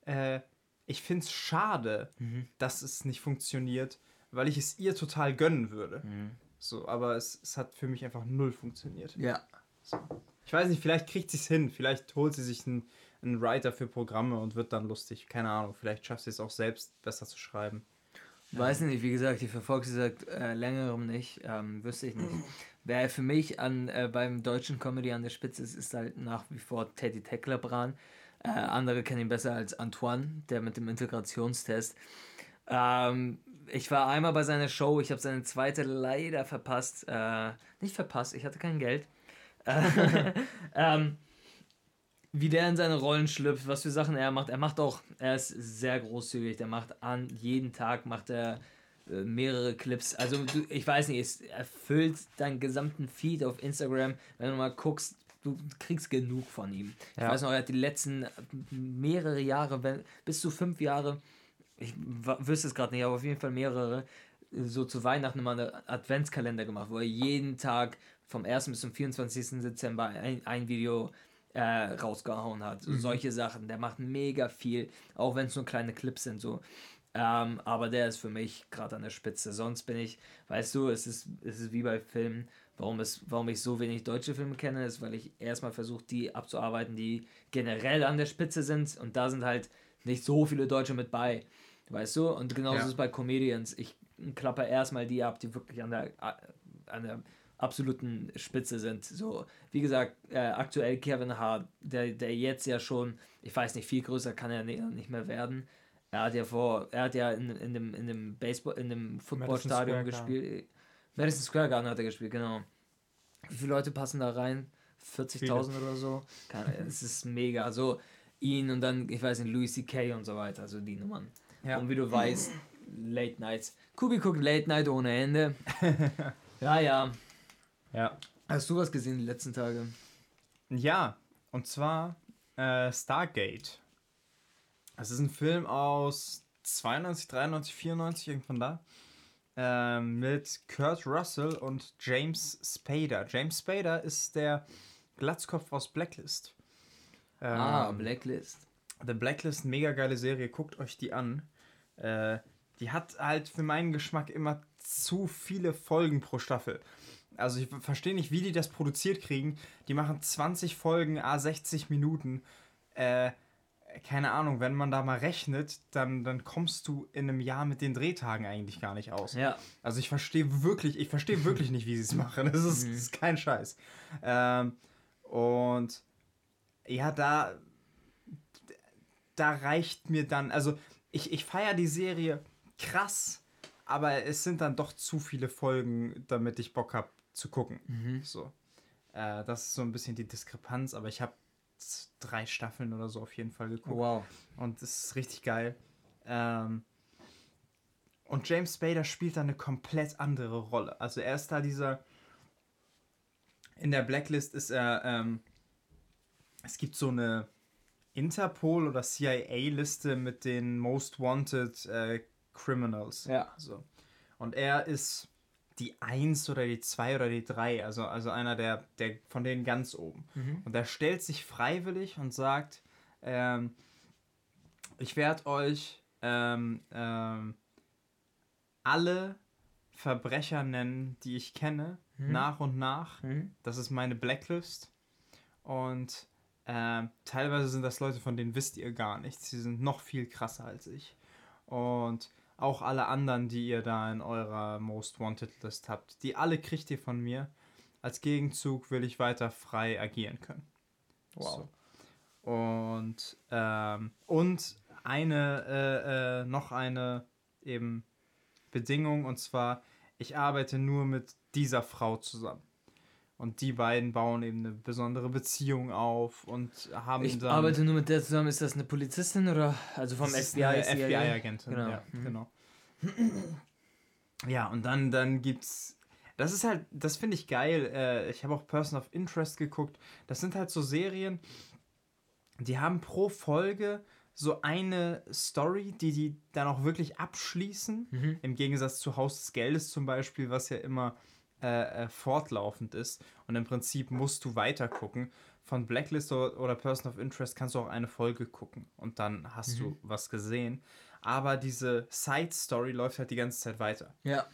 äh, ich finde es schade, Mhm. dass es nicht funktioniert, weil ich es ihr total gönnen würde. Mhm. So, aber es, es hat für mich einfach null funktioniert. Ja. So. Ich weiß nicht, vielleicht kriegt sie es hin, vielleicht holt sie sich einen, ein Writer für Programme und wird dann lustig. Keine Ahnung, vielleicht schafft sie es auch selbst besser zu schreiben. Weiß nicht, wie gesagt, ich verfolge sie seit äh, längerem nicht, ähm, wüsste ich nicht. Wer für mich an, äh, beim deutschen Comedy an der Spitze ist, ist halt nach wie vor Teddy Tecklerbran. Äh, andere kennen ihn besser als Antoine, der mit dem Integrationstest. Ähm, ich war einmal bei seiner Show, ich habe seine zweite leider verpasst. Äh, nicht verpasst, ich hatte kein Geld. ähm, wie der in seine Rollen schlüpft, was für Sachen er macht. Er macht auch, er ist sehr großzügig. Der macht an jeden Tag macht er äh, mehrere Clips. Also du, ich weiß nicht, es erfüllt deinen gesamten Feed auf Instagram. Wenn du mal guckst, du kriegst genug von ihm. Ja. Ich weiß noch, er hat die letzten mehrere Jahre, wenn, bis zu fünf Jahre, ich wüsste es gerade nicht, aber auf jeden Fall mehrere, so zu Weihnachten mal einen Adventskalender gemacht, wo er jeden Tag vom 1. bis zum 24. Dezember ein, ein Video äh, rausgehauen hat. Mhm. Solche Sachen. Der macht mega viel, auch wenn es nur kleine Clips sind. So. Ähm, aber der ist für mich gerade an der Spitze. Sonst bin ich, weißt du, es ist, es ist wie bei Filmen. Warum, es, warum ich so wenig deutsche Filme kenne, ist, weil ich erstmal versuche, die abzuarbeiten, die generell an der Spitze sind. Und da sind halt nicht so viele Deutsche mit bei. Weißt du? Und genauso ja. ist es bei Comedians. Ich klappe erstmal die ab, die wirklich an der, an der absoluten Spitze sind. So, wie gesagt, äh, aktuell Kevin Hart, der, der jetzt ja schon, ich weiß nicht, viel größer kann er nicht mehr werden. Er hat ja vor, er hat ja in, in dem, in dem Baseball, in dem Footballstadion gespielt. Madison Square Garden hat er gespielt, genau. Wie viele Leute passen da rein? 40.000 oder so? Es ist mega. Also ihn und dann, ich weiß nicht, Louis C.K. und so weiter, also die Nummern. Ja. Und wie du weißt, Late Nights. Kubi guckt Late Night ohne Ende. ja, ja. Ja. Hast du was gesehen die letzten Tage? Ja, und zwar äh, Stargate. Es ist ein Film aus 92, 93, 94, irgendwann da. Äh, mit Kurt Russell und James Spader. James Spader ist der Glatzkopf aus Blacklist. Ähm, ah, Blacklist. The Blacklist, mega geile Serie, guckt euch die an. Äh, die hat halt für meinen Geschmack immer zu viele Folgen pro Staffel. Also ich verstehe nicht, wie die das produziert kriegen. Die machen 20 Folgen, a 60 Minuten. Äh, keine Ahnung, wenn man da mal rechnet, dann, dann kommst du in einem Jahr mit den Drehtagen eigentlich gar nicht aus. Ja. Also ich verstehe wirklich, ich verstehe wirklich nicht, wie sie es machen. Das ist, mhm. das ist kein Scheiß. Ähm, und ja, da, da reicht mir dann, also ich, ich feiere die Serie krass, aber es sind dann doch zu viele Folgen, damit ich Bock habe, zu gucken. Mhm. So. Äh, das ist so ein bisschen die Diskrepanz, aber ich habe drei Staffeln oder so auf jeden Fall geguckt. Wow. Und das ist richtig geil. Ähm, und James Spader spielt da eine komplett andere Rolle. Also er ist da dieser. In der Blacklist ist er. Ähm, es gibt so eine Interpol- oder CIA-Liste mit den Most Wanted äh, Criminals. Ja. So. Und er ist die 1 oder die 2 oder die 3, also, also einer der, der von denen ganz oben. Mhm. Und der stellt sich freiwillig und sagt, ähm, ich werde euch ähm, ähm, alle Verbrecher nennen, die ich kenne, mhm. nach und nach. Mhm. Das ist meine Blacklist. Und äh, teilweise sind das Leute, von denen wisst ihr gar nichts. Sie sind noch viel krasser als ich. Und auch alle anderen, die ihr da in eurer Most Wanted List habt. Die alle kriegt ihr von mir. Als Gegenzug will ich weiter frei agieren können. Wow. So. Und, ähm, und eine, äh, äh, noch eine eben Bedingung, und zwar, ich arbeite nur mit dieser Frau zusammen. Und die beiden bauen eben eine besondere Beziehung auf und haben ich dann. Ich arbeite nur mit der zusammen. Ist das eine Polizistin oder also vom FBI? FBI-Agentin. Genau. Ja, mhm. genau. Ja, und dann, dann gibt's. Das ist halt, das finde ich geil. Äh, ich habe auch Person of Interest geguckt. Das sind halt so Serien, die haben pro Folge so eine Story, die die dann auch wirklich abschließen. Mhm. Im Gegensatz zu Haus des Geldes zum Beispiel, was ja immer äh, äh, fortlaufend ist und im Prinzip musst du weiter gucken. Von Blacklist oder, Person of Interest kannst du auch eine Folge gucken und dann hast mhm. du was gesehen. Aber diese Side Story läuft halt die ganze Zeit weiter. Ja.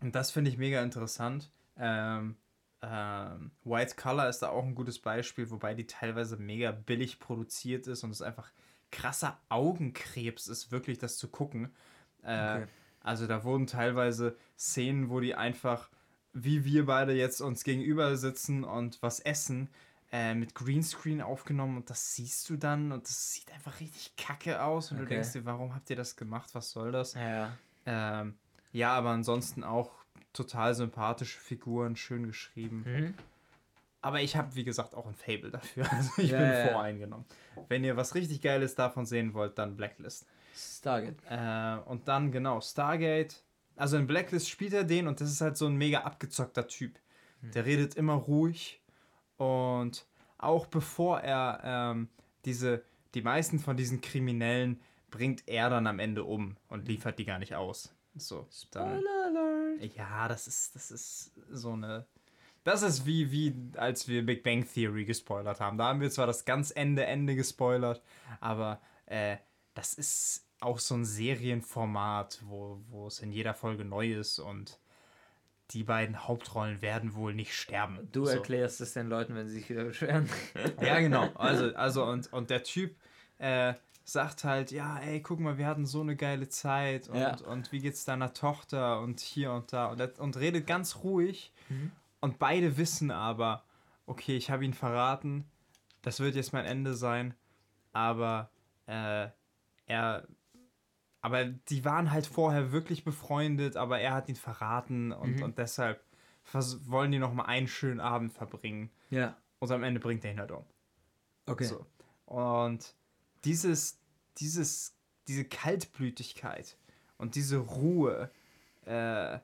Und das finde ich mega interessant. Ähm, Ähm, White Color ist da auch ein gutes Beispiel, wobei die teilweise mega billig produziert ist und es einfach krasser Augenkrebs ist, wirklich das zu gucken. Äh, okay. Also da wurden teilweise Szenen, wo die einfach, wie wir beide jetzt uns gegenüber sitzen und was essen, äh, mit Greenscreen aufgenommen und das siehst du dann und das sieht einfach richtig kacke aus und okay. du denkst dir, warum habt ihr das gemacht? Was soll das? Ja. Ähm, ja, aber ansonsten auch total sympathische Figuren, schön geschrieben. Mhm. Aber ich habe, wie gesagt, auch ein Fable dafür. Also ich ja, bin voreingenommen. Wenn ihr was richtig Geiles davon sehen wollt, dann Blacklist. Stargate. Äh, und dann, genau, Stargate. Also in Blacklist spielt er den und das ist halt so ein mega abgezockter Typ. Mhm. Der redet immer ruhig und auch bevor er ähm, diese, die meisten von diesen Kriminellen bringt er dann am Ende um und liefert die gar nicht aus. So, dann, ja, das ist, das ist so eine. Das ist wie, wie als wir Big Bang Theory gespoilert haben. Da haben wir zwar das ganz Ende, Ende gespoilert, aber äh, das ist auch so ein Serienformat, wo, wo es in jeder Folge neu ist und die beiden Hauptrollen werden wohl nicht sterben. Du so. erklärst es den Leuten, wenn sie sich wieder beschweren. ja, genau. Also, also und, und der Typ äh, sagt halt, ja, ey, guck mal, wir hatten so eine geile Zeit und, ja. und wie geht's deiner Tochter und hier und da und, und redet ganz ruhig mhm. und beide wissen aber, okay, ich habe ihn verraten, das wird jetzt mein Ende sein, aber äh, er aber die waren halt vorher wirklich befreundet, aber er hat ihn verraten und, mhm. und deshalb wollen die noch mal einen schönen Abend verbringen. Ja. Und am Ende bringt er ihn halt um. Okay. So. Und dieses, dieses, diese Kaltblütigkeit und diese Ruhe äh,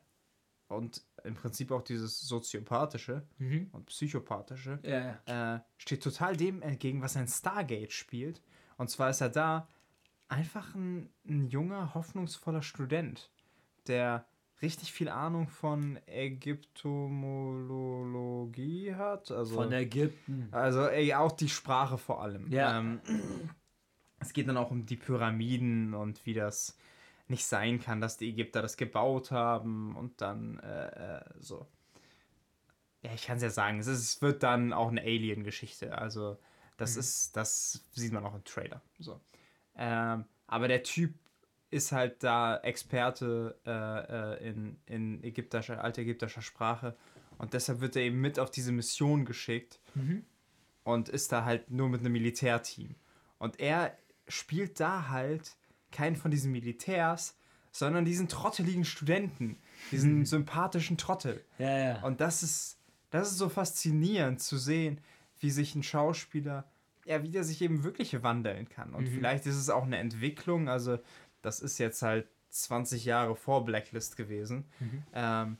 und im Prinzip auch dieses soziopathische mhm. und psychopathische ja, ja. Äh, steht total dem entgegen, was ein Stargate spielt. Und zwar ist er da einfach ein, ein junger, hoffnungsvoller Student, der richtig viel Ahnung von Ägyptomologie hat. Also, von Ägypten. Also ey, auch die Sprache vor allem. Ja. Ähm, es geht dann auch um die Pyramiden und wie das nicht sein kann, dass die Ägypter das gebaut haben und dann äh, äh so. Ja, ich kann es ja sagen, es, ist, es wird dann auch eine Alien-Geschichte. Also das mhm. ist, das sieht man auch im Trailer. So. Ähm, aber der Typ ist halt da Experte äh, äh, in, in ägyptischer, altägyptischer Sprache. Und deshalb wird er eben mit auf diese Mission geschickt mhm. und ist da halt nur mit einem Militärteam. Und er spielt da halt keinen von diesen Militärs, sondern diesen trotteligen Studenten, diesen mhm. sympathischen Trottel. Ja, ja. Und das ist, das ist so faszinierend zu sehen, wie sich ein Schauspieler ja, wie der sich eben wirklich wandeln kann. Und mhm. vielleicht ist es auch eine Entwicklung, also das ist jetzt halt 20 Jahre vor Blacklist gewesen. Mhm. Ähm,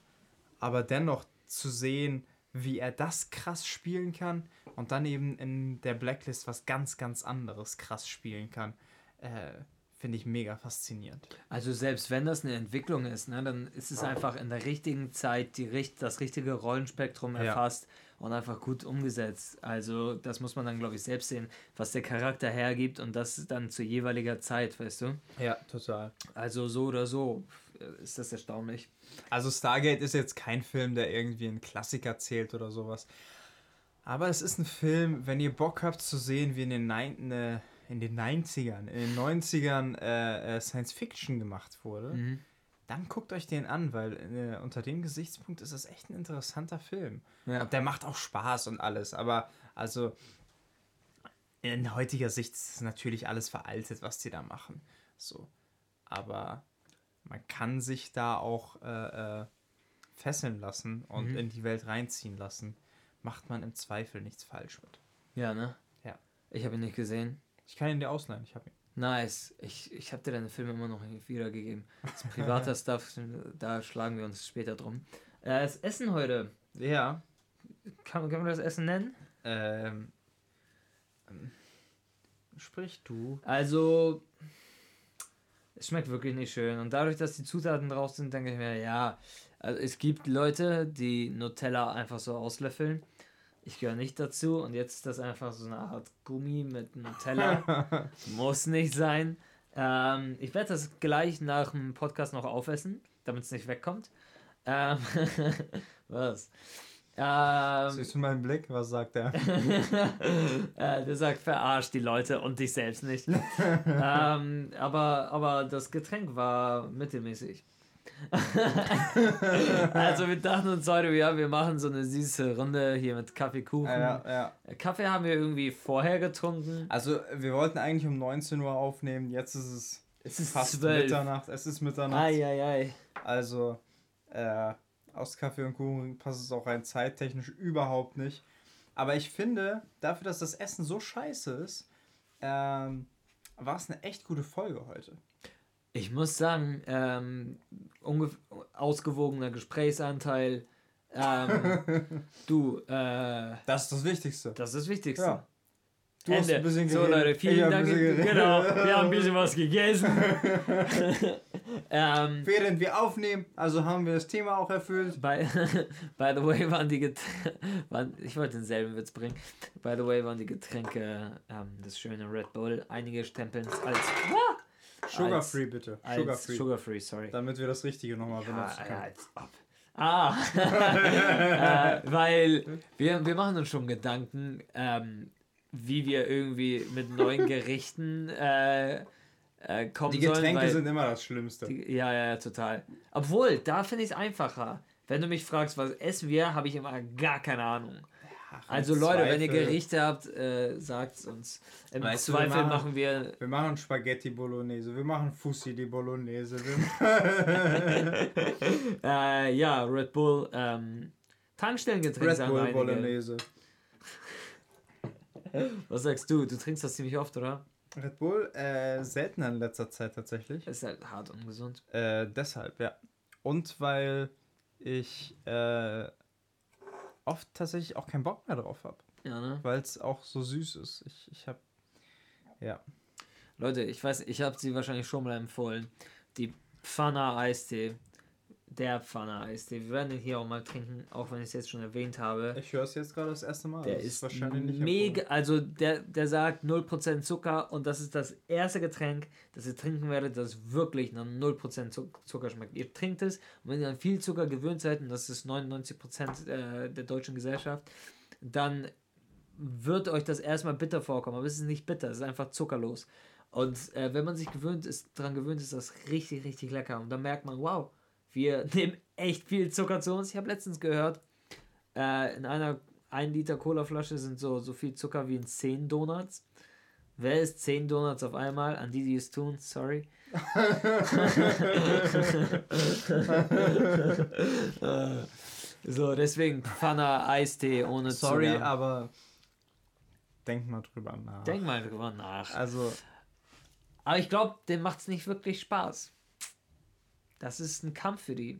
aber dennoch zu sehen, wie er das krass spielen kann und dann eben in der Blacklist was ganz, ganz anderes krass spielen kann, äh, finde ich mega faszinierend. Also selbst wenn das eine Entwicklung ist, ne, dann ist es einfach in der richtigen Zeit die, das richtige Rollenspektrum erfasst. Ja und einfach gut umgesetzt. Also das muss man dann, glaube ich, selbst sehen, was der Charakter hergibt und das dann zu jeweiliger Zeit, weißt du? Ja, total. Also so oder so ist das erstaunlich. Also Stargate ist jetzt kein Film, der irgendwie einen Klassiker zählt oder sowas. Aber es ist ein Film, wenn ihr Bock habt zu sehen, wie in den, äh, in den 90ern, in den 90ern äh, äh, Science Fiction gemacht wurde. Mhm dann guckt euch den an, weil äh, unter dem Gesichtspunkt ist es echt ein interessanter Film. Ja. Und der macht auch Spaß und alles, aber also in heutiger Sicht ist natürlich alles veraltet, was die da machen. So. Aber man kann sich da auch äh, äh, fesseln lassen und mhm. in die Welt reinziehen lassen. Macht man im Zweifel nichts falsch mit. Ja, ne? Ja. Ich habe ihn nicht gesehen. Ich kann ihn dir ausleihen, ich habe ihn. Nice. Ich, ich habe dir deine Filme immer noch nicht wiedergegeben. Das privater Stuff, da schlagen wir uns später drum. Äh, das Essen heute. Ja. Kann, kann man das Essen nennen? Ähm. ähm sprich du. Also, es schmeckt wirklich nicht schön. Und dadurch, dass die Zutaten drauf sind, denke ich mir, ja, also es gibt Leute, die Nutella einfach so auslöffeln. Ich gehöre nicht dazu und jetzt ist das einfach so eine Art Gummi mit Nutella. Muss nicht sein. Ähm, ich werde das gleich nach dem Podcast noch aufessen, damit es nicht wegkommt. Ähm, was? Ähm, Siehst du meinen Blick? Was sagt er? äh, der sagt, verarscht die Leute und dich selbst nicht. ähm, aber, aber das Getränk war mittelmäßig. also wir dachten uns heute, ja, wir machen so eine süße Runde hier mit Kaffeekuchen. ja, ja. Kaffee haben wir irgendwie vorher getrunken. Also, wir wollten eigentlich um 19 Uhr aufnehmen. Jetzt ist es, Es ist fast 12. Mitternacht. Es ist Mitternacht. Eieiei. Also, äh, aus Kaffee und Kuchen passt es auch rein zeittechnisch überhaupt nicht. Aber ich finde, dafür, dass das Essen so scheiße ist, ähm, war es eine echt gute Folge heute. Ich muss sagen, ähm, ausgewogener Gesprächsanteil. Ähm, du, äh, Das ist das Wichtigste. das ist das Wichtigste. Ja. Du hast ein bisschen so geredet, Leute, ich vielen ein Dank. Genau, wir haben ein bisschen was gegessen. ähm, Während wir aufnehmen, also haben wir das Thema auch erfüllt. by, by the way waren die Getränke, waren, ich wollte denselben Witz bringen. By the way waren die Getränke ähm, das schöne Red Bull. Einige stempeln es als, Sugar Als- free bitte. Sugar free. Sugar Free, sorry. Damit wir das Richtige nochmal Ja, benutzen können. als ob. Ah, äh, weil wir, wir machen uns schon Gedanken, ähm, wie wir irgendwie mit neuen Gerichten äh, äh, kommen Die sollen. Getränke weil sind immer das Schlimmste. die, ja, ja, ja, total. Obwohl, da finde ich es einfacher. Wenn du mich fragst, was essen wir, habe ich immer gar keine Ahnung. Also Leute, wenn ihr Zweifel- Gerichte habt, äh, sagt uns. Im Weißt du, wir Zweifel machen- machen wir Wir machen Spaghetti Bolognese, wir machen Fussi di Bolognese. Äh, ja Red Bull ähm, Tankstellengetränk Red Bull einige. Bolognese. Was sagst du? Du trinkst das ziemlich oft, oder? Red Bull, äh, seltener in letzter Zeit tatsächlich. Ist halt hart ungesund. Äh, deshalb, ja. Und weil ich äh, oft tatsächlich auch keinen Bock mehr drauf habe. Ja, ne? Weil es auch so süß ist. Ich, ich habe. Ja. Leute, ich weiß, ich habe sie wahrscheinlich schon mal empfohlen. Die Pfanner Eistee. Der Pfanner Eistee. Wir werden den hier auch mal trinken, auch wenn ich es jetzt schon erwähnt habe. Ich höre es jetzt gerade das erste Mal. Der Das ist nicht mega, also der, der sagt 0% Zucker und das ist das erste Getränk, das ihr trinken werdet, das wirklich nach 0% Zuck- Zucker schmeckt. Ihr trinkt es und wenn ihr an viel Zucker gewöhnt seid, und das ist 99% äh, der deutschen Gesellschaft, dann wird euch das erstmal bitter vorkommen, aber es ist nicht bitter, es ist einfach zuckerlos. Und äh, wenn man sich gewöhnt ist, daran gewöhnt ist, das richtig, richtig lecker. Und dann merkt man, wow, wir nehmen echt viel Zucker zu uns. Ich habe letztens gehört, äh, in einer 1 Liter Cola-Flasche sind so, so viel Zucker wie in 10 Donuts. Wer isst 10 Donuts auf einmal? An die, die es tun, sorry. So, deswegen Pfanner, Eistee ohne Sorry, Zucker. aber denk mal drüber nach. Denk mal drüber nach. Also, Aber ich glaube, dem macht es nicht wirklich Spaß. Das ist ein Kampf für die.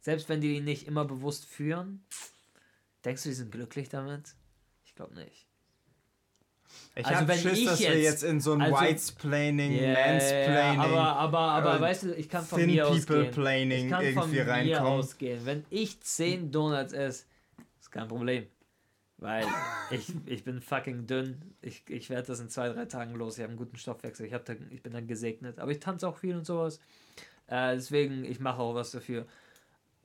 Selbst wenn die ihn nicht immer bewusst führen. Denkst du, die sind glücklich damit? Ich glaube nicht. ich Also hab wenn Schiss, ich dass wir jetzt- jetzt in so ein also- Whitesplaining, Yeah, Mansplaining, aber, aber, aber äh, weißt du, ich kann von Thin mir People ausgehen. Ich kann von irgendwie mir reinkommen. ausgehen. Wenn ich 10 Donuts esse, ist kein Problem. Weil ich, ich bin fucking dünn. Ich, ich werde das in zwei, drei Tagen los. Ich habe einen guten Stoffwechsel. Ich, hab da, ich bin dann gesegnet. Aber ich tanze auch viel und sowas. Äh, deswegen, ich mache auch was dafür.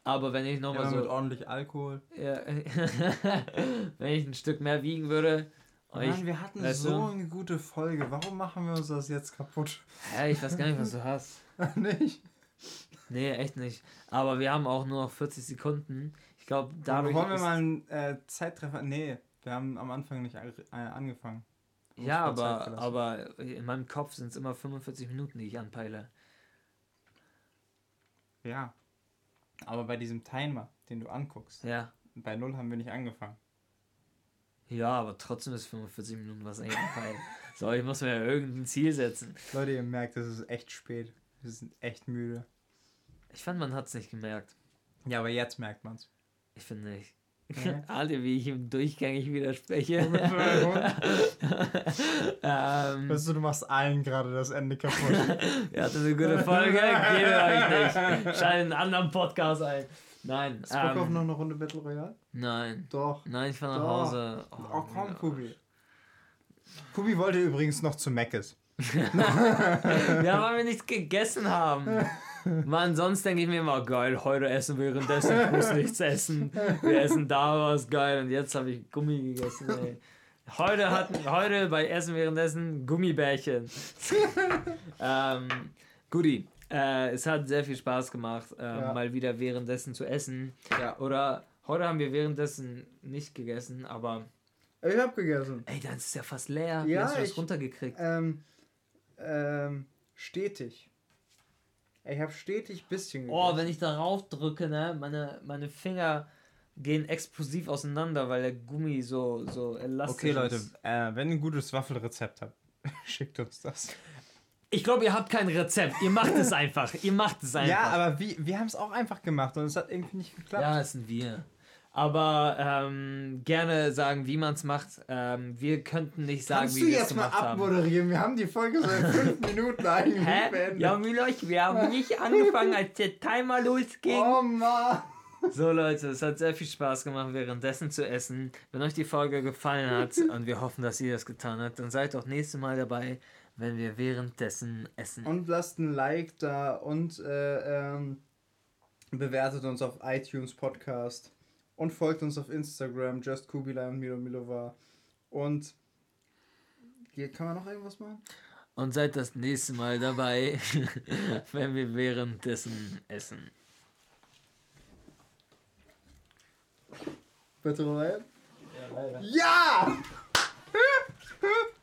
Aber wenn ich nochmal Ja, mit so. ordentlich Alkohol. Ja, wenn ich ein Stück mehr wiegen würde. Mann, wir hatten weißt so du? eine gute Folge. Warum machen wir uns das jetzt kaputt? hä, ich weiß gar nicht, was du hast. nicht? Nee, echt nicht. Aber wir haben auch nur noch 40 Sekunden. Ich glaube, dadurch. Wollen wir mal einen äh, Zeitreffer? Nee, wir haben am Anfang nicht äh, angefangen. Ja, aber, aber in meinem Kopf sind es immer 45 Minuten, die ich anpeile. Ja. Aber bei diesem Timer, den du anguckst, Ja. bei null haben wir nicht angefangen. Ja, aber trotzdem ist 45 Minuten was anpeile. so, ich muss mir ja irgendein Ziel setzen. Leute, ihr merkt, es ist echt spät. Wir sind echt müde. Ich fand, man hat es nicht gemerkt. Ja, aber jetzt merkt man's. Ich finde nicht. Ja. Alle, wie ich ihm durchgängig widerspreche. ähm, Weißt du, du machst allen gerade das Ende kaputt. ihr hattet eine gute Folge, geht euch nicht. Schaltet einen anderen Podcast ein. Nein. Ist Bock auf Ähm, noch eine Runde Battle Royale? nein. Doch. Nein, ich fahr nach Doch. Hause. Oh, komm, ja. Kubi. Kubi wollte übrigens noch zu Meckes. ja, weil wir nichts gegessen haben. Mann, sonst denke ich mir immer, geil, heute essen wir währenddessen, ich muss nichts essen. Wir essen da was, geil. Und jetzt habe ich Gummi gegessen, ey. Heute hatten, heute bei Essen währenddessen Gummibärchen. ähm, Guti, äh, es hat sehr viel Spaß gemacht, äh, ja. mal wieder währenddessen zu essen. Ja. Oder heute haben wir währenddessen nicht gegessen, aber. Ich hab gegessen. Ey, dann ist es ja fast leer. Ja, hast du das runtergekriegt? Ähm, ähm, stetig. Ich habe stetig bisschen gegessen. Oh, wenn ich darauf drücke, ne, meine, meine Finger gehen explosiv auseinander, weil der Gummi so, so elastisch okay, Leute, ist. Okay, Leute, äh, wenn ihr ein gutes Waffelrezept habt, schickt uns das. Ich glaube, ihr habt kein Rezept. Ihr macht es einfach. Ihr macht es einfach. Ja, aber wir, wir haben es auch einfach gemacht und es hat irgendwie nicht geklappt. Ja, es sind wir. Aber ähm, gerne sagen, wie man es macht. Ähm, wir könnten nicht sagen, Kannst wie wir es gemacht haben. Kannst du jetzt mal abmoderieren? Wir haben die Folge so in fünf Minuten eigentlich Hä? beendet. Ja, Miloch, wir haben nicht angefangen, als der Timer losging. Oh Mann. So Leute, es hat sehr viel Spaß gemacht, währenddessen zu essen. Wenn euch die Folge gefallen hat und wir hoffen, dass ihr das getan habt, dann seid auch nächstes Mal dabei, wenn wir währenddessen essen. Und lasst ein Like da und äh, ähm, bewertet uns auf iTunes Podcast und folgt uns auf Instagram, justkubilai und Milo Milova. Und hier kann man noch irgendwas machen? Und seid das nächste Mal dabei, wenn wir währenddessen essen. Bitte rein? Ja, leider. Ja!